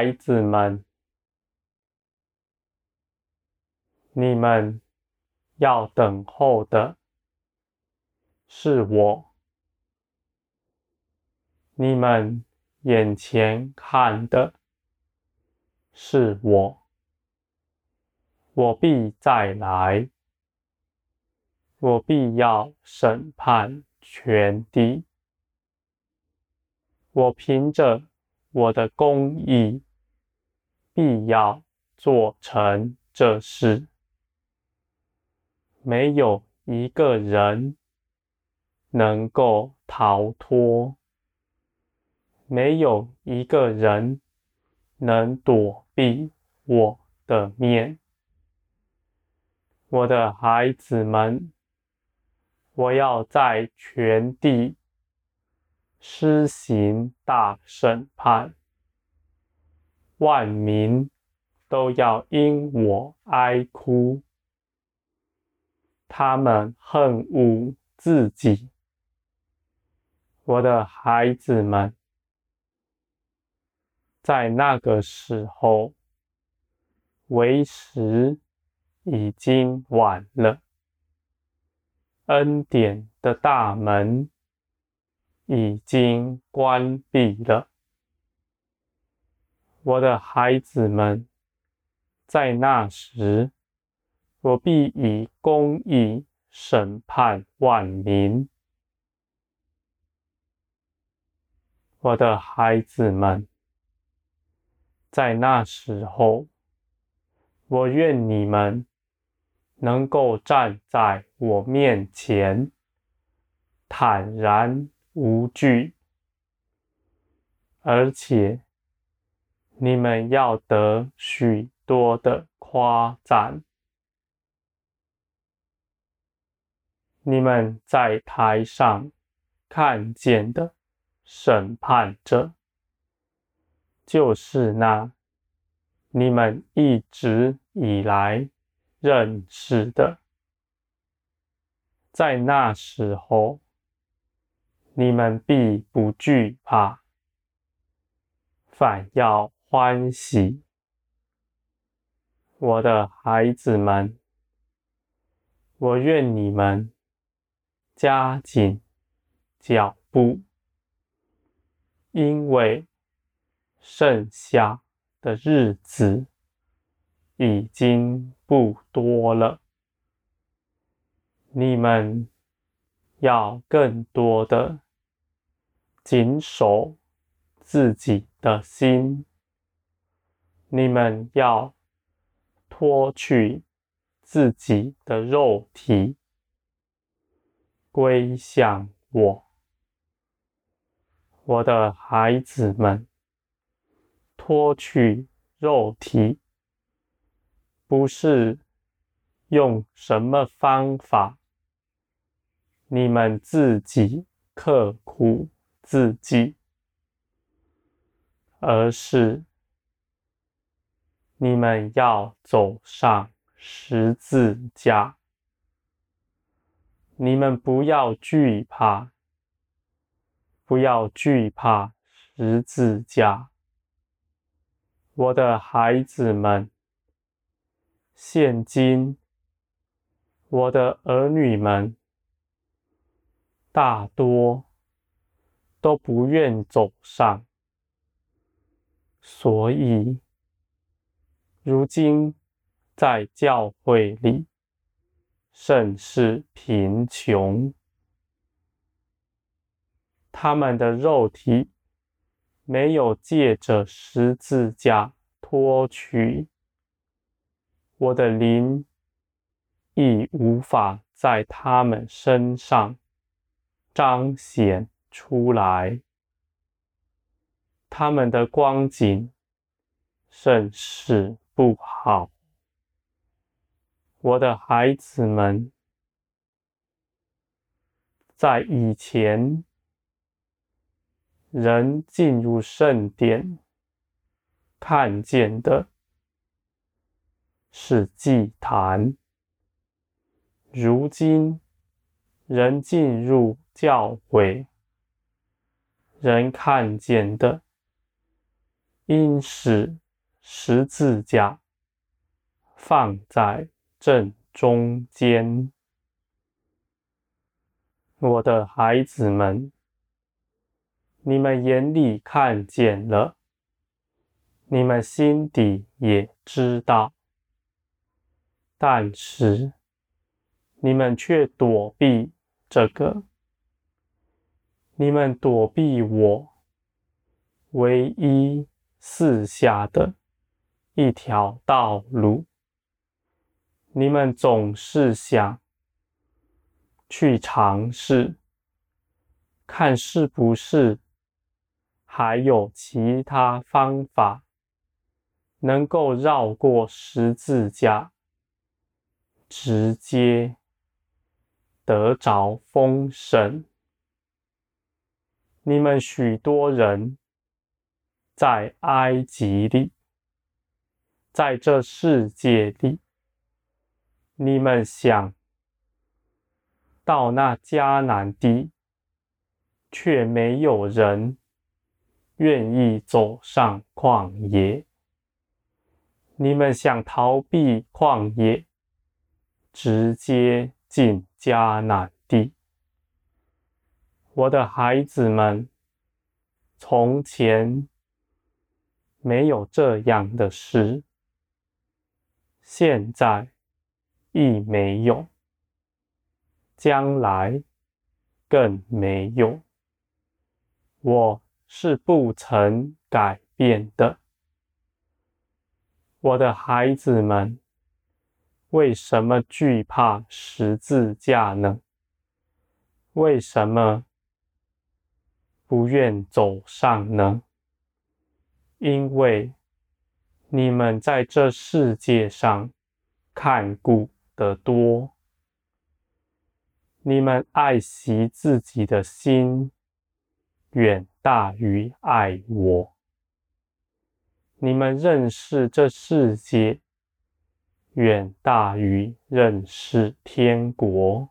孩子们，你们要等候的是我，你们眼前看的是我，我必再来，我必要审判全地，我凭着。我的公义必要做成这事，没有一个人能够逃脱，没有一个人能躲避我的面。我的孩子们，我要在全地。施行大审判，万民都要因我哀哭。他们恨恶自己，我的孩子们，在那个时候，为时已经晚了。恩典的大门。已经关闭了，我的孩子们，在那时，我必以公义审判万民。我的孩子们，在那时候，我愿你们能够站在我面前，坦然。无惧，而且你们要得许多的夸赞。你们在台上看见的审判者，就是那你们一直以来认识的。在那时候。你们必不惧怕，反要欢喜，我的孩子们。我愿你们加紧脚步，因为剩下的日子已经不多了。你们。要更多的谨守自己的心，你们要脱去自己的肉体，归向我，我的孩子们。脱去肉体，不是用什么方法。你们自己刻苦自己，而是你们要走上十字架。你们不要惧怕，不要惧怕十字架，我的孩子们。现今，我的儿女们。大多都不愿走上，所以如今在教会里甚是贫穷。他们的肉体没有借着十字架脱去，我的灵亦无法在他们身上。彰显出来，他们的光景甚是不好。我的孩子们，在以前，人进入圣殿看见的是祭坛，如今人进入。教会人看见的应使十字架放在正中间。我的孩子们，你们眼里看见了，你们心底也知道，但是你们却躲避这个，你们躲避我唯一赐下的一条道路，你们总是想。去尝试，看是不是还有其他方法能够绕过十字架，直接得着丰盛。你们许多人在埃及里，在这世界里，你们想。到那迦南地，却没有人愿意走上旷野。你们想逃避旷野，直接进迦南地。我的孩子们，从前没有这样的事，现在亦没有。将来更没有，我是不曾改变的。我的孩子们，为什么惧怕十字架呢？为什么不愿走上呢？因为你们在这世界上看顾得多。你们爱惜自己的心，远大于爱我。你们认识这世界，远大于认识天国。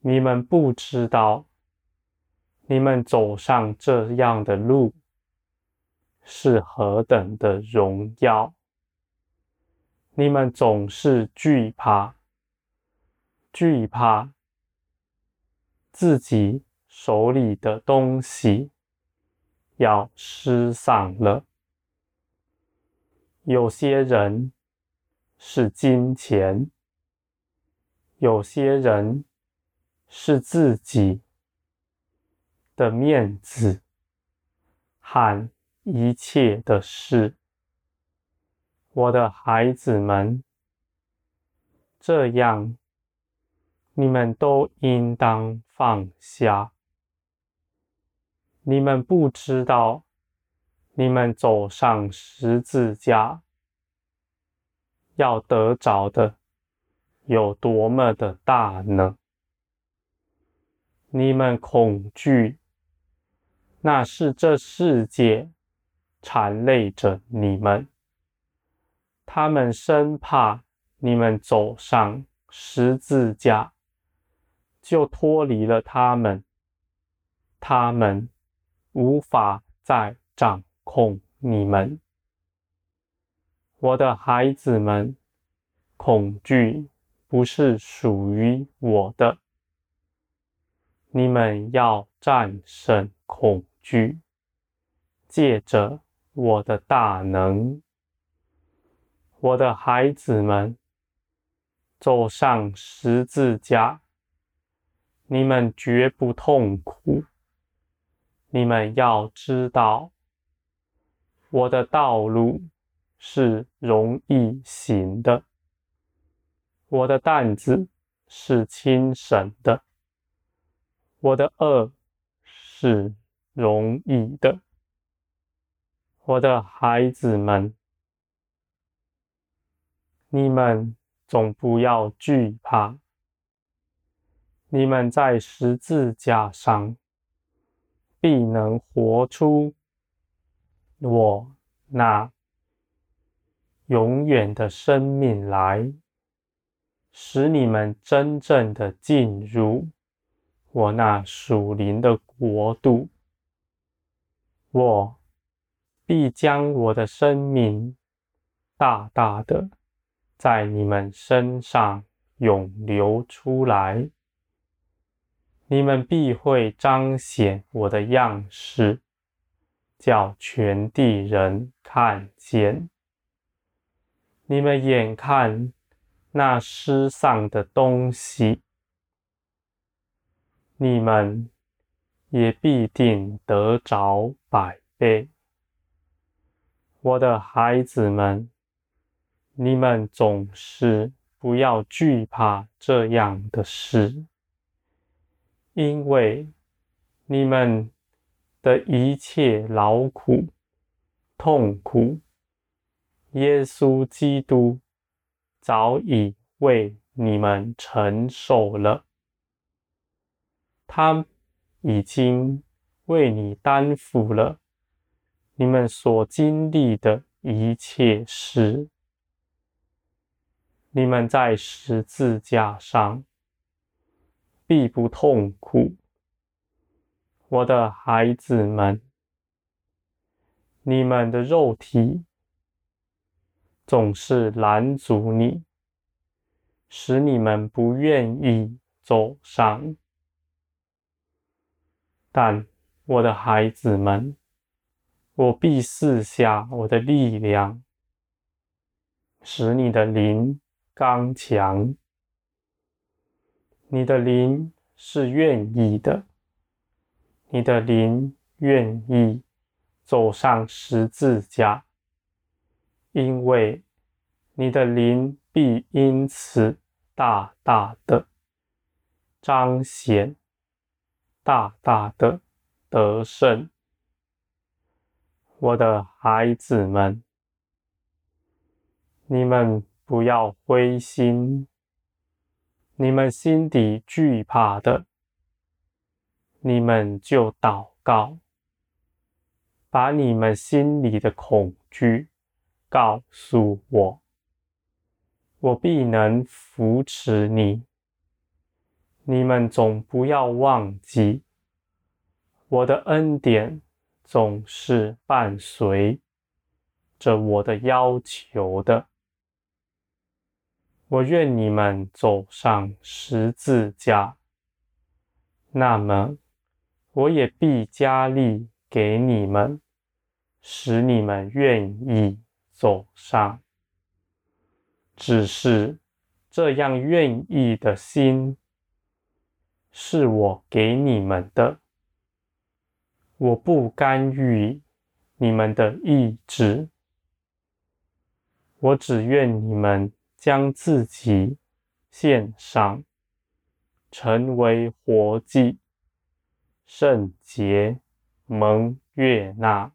你们不知道，你们走上这样的路，是何等的荣耀。你们总是惧怕。惧怕自己手里的东西要失散了。有些人是金钱，有些人是自己的面子和一切的事。我的孩子们，这样。你们都应当放下。你们不知道，你们走上十字架要得着的有多么的大呢？你们恐惧，那是这世界缠累着你们，他们生怕你们走上十字架。就脱离了他们，他们无法再掌控你们。我的孩子们，恐惧不是属于我的。你们要战胜恐惧，借着我的大能。我的孩子们，走上十字架。你们绝不痛苦。你们要知道，我的道路是容易行的，我的担子是轻省的，我的轭是容易的。我的孩子们，你们总不要惧怕。你们在十字架上必能活出我那永远的生命来，使你们真正的进入我那属灵的国度。我必将我的生命大大的在你们身上涌流出来。你们必会彰显我的样式，叫全地人看见。你们眼看那失丧的东西，你们也必定得着百倍。我的孩子们，你们总是不要惧怕这样的事，因为你们的一切劳苦、痛苦。耶稣基督早已为你们承受了，他已经为你担负了你们所经历的一切事。你们在十字架上必不痛苦，我的孩子们，你们的肉体。总是拦阻你，使你们不愿意走上。但我的孩子们，我必赐下我的力量，使你的灵刚强。你的灵是愿意的，你的灵愿意走上十字架。因为你的灵必因此大大的彰显，大大的得胜。我的孩子们，你们不要灰心，你们心底惧怕的，你们就祷告，把你们心里的恐惧。告诉我，我必能扶持你。你们总不要忘记，我的恩典总是伴随着我的要求的。我愿你们走上十字架，那么我也必加力给你们，使你们愿意。走上，只是这样愿意的心，是我给你们的。我不干预你们的意志，我只愿你们将自己献上，成为活祭，圣洁，蒙悦纳。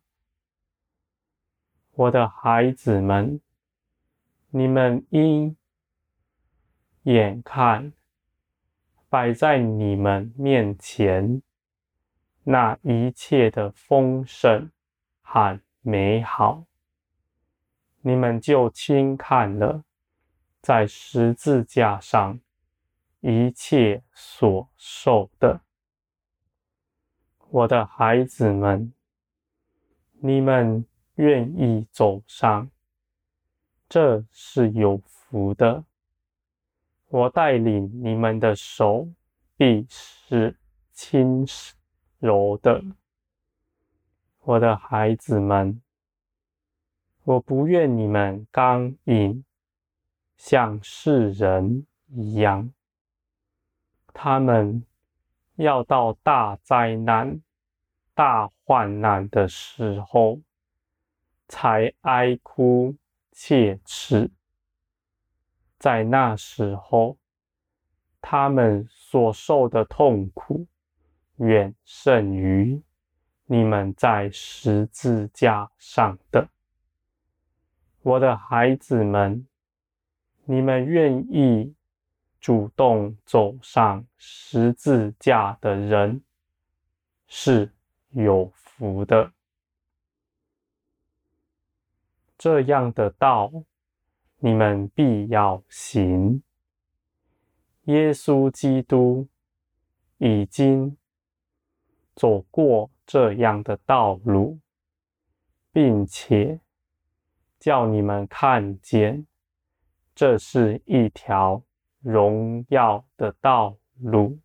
我的孩子们，你们应眼看摆在你们面前那一切的丰盛和美好，你们就轻看了在十字架上一切所受的。我的孩子们，你们。愿意走上，这是有福的。我带领你们的手必是轻柔的，我的孩子们。我不愿你们刚硬，像世人一样。他们要到大灾难、大患难的时候。才哀哭切齿，在那时候，他们所受的痛苦远胜于你们在十字架上的。我的孩子们，你们愿意主动走上十字架的人是有福的。这样的道，你们必要行。耶稣基督已经走过这样的道路，并且叫你们看见，这是一条荣耀的道路。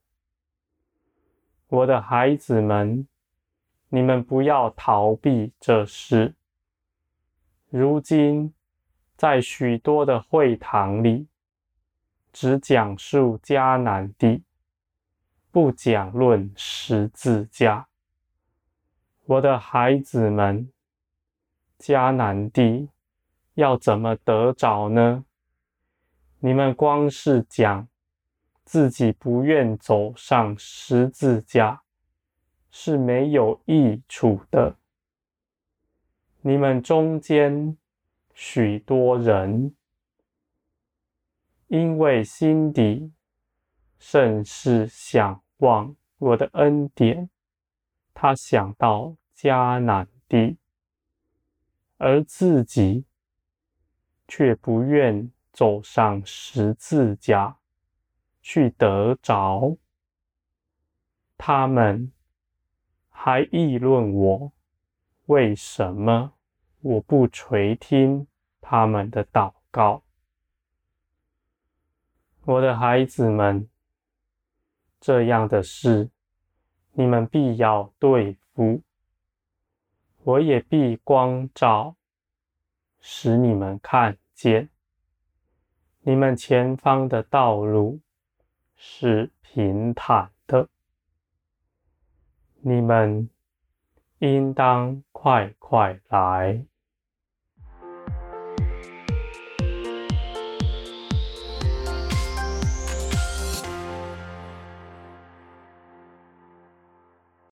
我的孩子们，你们不要逃避这事。如今，在许多的会堂里，只讲述迦南地，不讲论十字架。我的孩子们，迦南地要怎么得着呢？你们光是讲自己不愿走上十字架，是没有益处的。你们中间许多人，因为心底甚是想望我的恩典，他想到迦南地，而自己却不愿走上十字架去得着。他们还议论我。为什么我不垂听他们的祷告？我的孩子们，这样的事你们必要对付，我也必光照，使你们看见，你们前方的道路是平坦的，你们。应当快快来。